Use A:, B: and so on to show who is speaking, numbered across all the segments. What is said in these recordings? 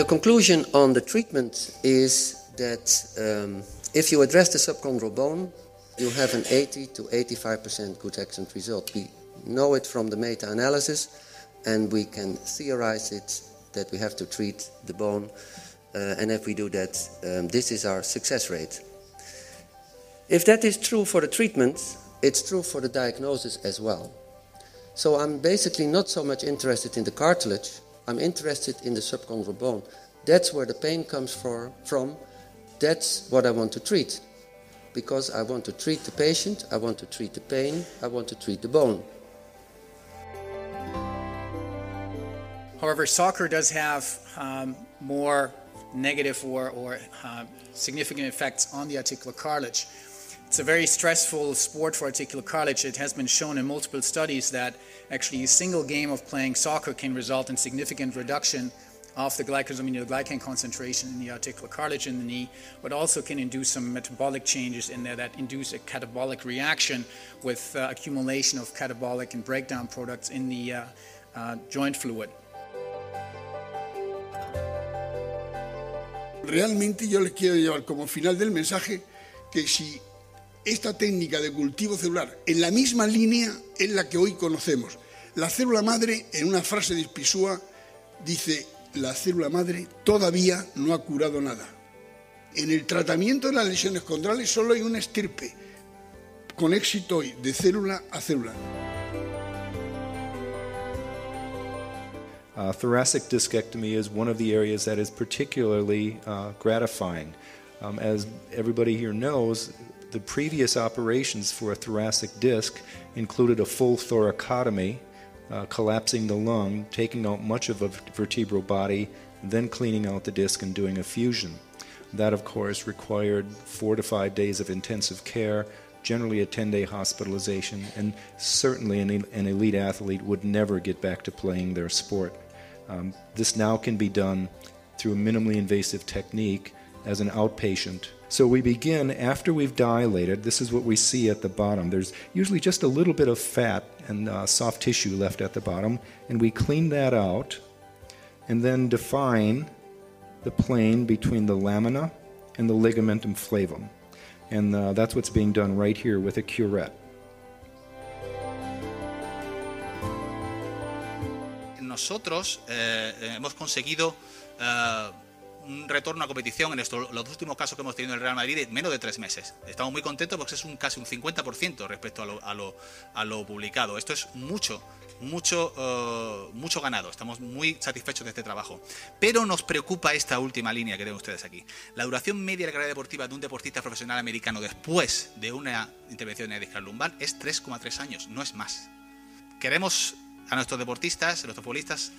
A: The conclusion on the treatment is that um, if you address the subchondral bone, you have an 80 to 85% good excellent result. We know it from the meta-analysis, and we can theorize it that we have to treat the bone. Uh, and if we do that, um, this is our success rate. If that is true for the treatment, it's true for the diagnosis as well. So I'm basically not so much interested in the cartilage, I'm interested in the subchondral bone. That's where the pain comes for, from. That's what I want to treat. Because I want to treat the patient, I want to treat the pain, I want to treat the bone.
B: However, soccer does have um, more negative or, or uh, significant effects on the articular cartilage. It's a very stressful sport for articular cartilage. It has been shown in multiple studies that actually a single game of playing soccer can result in significant reduction of the glycosaminoglycan concentration in the articular cartilage in the knee, but also can induce some metabolic changes in there that induce a catabolic reaction with uh, accumulation of catabolic and breakdown products in the uh, uh, joint fluid.
C: Realmente yo les quiero llevar como final del mensaje que si esta técnica de cultivo celular en la misma línea en la que hoy conocemos. La célula madre, en una frase de Spisua, dice, la célula madre todavía no ha curado nada. En el tratamiento de las lesiones condrales solo hay una estirpe, con éxito hoy, de célula a célula.
D: Uh, thoracic discectomy is one of the areas that is particularly uh, gratifying. Um, as everybody here knows, the previous operations for a thoracic disc included a full thoracotomy, uh, collapsing the lung, taking out much of a vertebral body, then cleaning out the disc and doing a fusion. That, of course, required four to five days of intensive care, generally a 10 day hospitalization, and certainly an, an, elite athlete would never get back to playing their sport. Um, this now can be done through a minimally invasive technique as an outpatient so we begin after we've dilated. This is what we see at the bottom. There's usually just a little bit of fat and uh, soft tissue left at the bottom, and we clean that out and then define the plane between the lamina and the ligamentum flavum. And uh, that's what's being done right here with a curette.
E: Nosotros eh, hemos conseguido uh, un retorno a competición en estos, los últimos casos que hemos tenido en el Real Madrid de menos de tres meses. Estamos muy contentos porque es un casi un 50% respecto a lo, a, lo, a lo, publicado. Esto es mucho, mucho, uh, mucho ganado. Estamos muy satisfechos de este trabajo. Pero nos preocupa esta última línea que ven ustedes aquí. La duración media de la carrera deportiva de un deportista profesional americano después de una intervención en discal lumbar es 3,3 años, no es más. Queremos a nuestros deportistas, a nuestros futbolistas,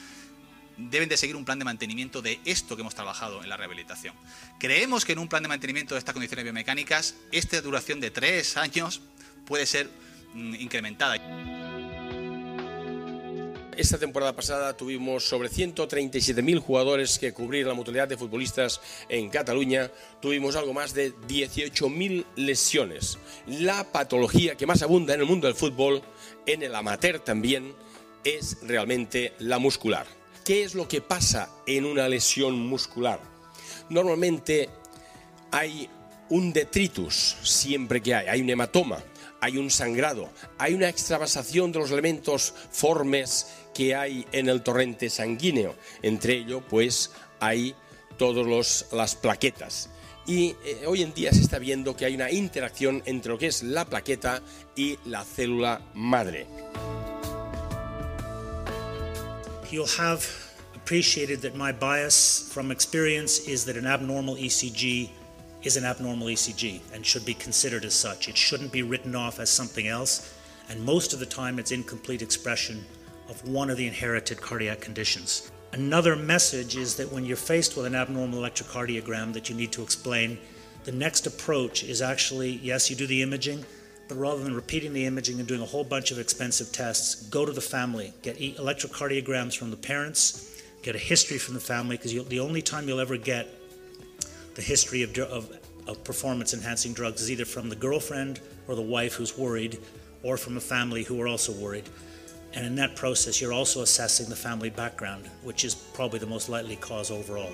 E: deben de seguir un plan de mantenimiento de esto que hemos trabajado en la rehabilitación. Creemos que en un plan de mantenimiento de estas condiciones biomecánicas, esta duración de tres años puede ser mm, incrementada.
F: Esta temporada pasada tuvimos sobre 137.000 jugadores que cubrir la mutualidad de futbolistas en Cataluña. Tuvimos algo más de 18.000 lesiones. La patología que más abunda en el mundo del fútbol, en el amateur también, es realmente la muscular. ¿Qué es lo que pasa en una lesión muscular? Normalmente hay un detritus siempre que hay, hay un hematoma, hay un sangrado, hay una extravasación de los elementos formes que hay en el torrente sanguíneo. Entre ello, pues hay todas las plaquetas. Y eh, hoy en día se está viendo que hay una interacción entre lo que es la plaqueta y la célula madre.
G: You'll have appreciated that my bias from experience is that an abnormal ECG is an abnormal ECG and should be considered as such. It shouldn't be written off as something else, and most of the time it's incomplete expression of one of the inherited cardiac conditions. Another message is that when you're faced with an abnormal electrocardiogram that you need to explain, the next approach is actually yes, you do the imaging, but rather than repeating the imaging and doing a whole bunch of expensive tests, go to the family, get electrocardiograms from the parents, get a history from the family, because the only time you'll ever get the history of, of, of performance enhancing drugs is either from the girlfriend or the wife who's worried, or from a family who are also worried. And in that process, you're also assessing the family background, which is probably the most likely cause overall.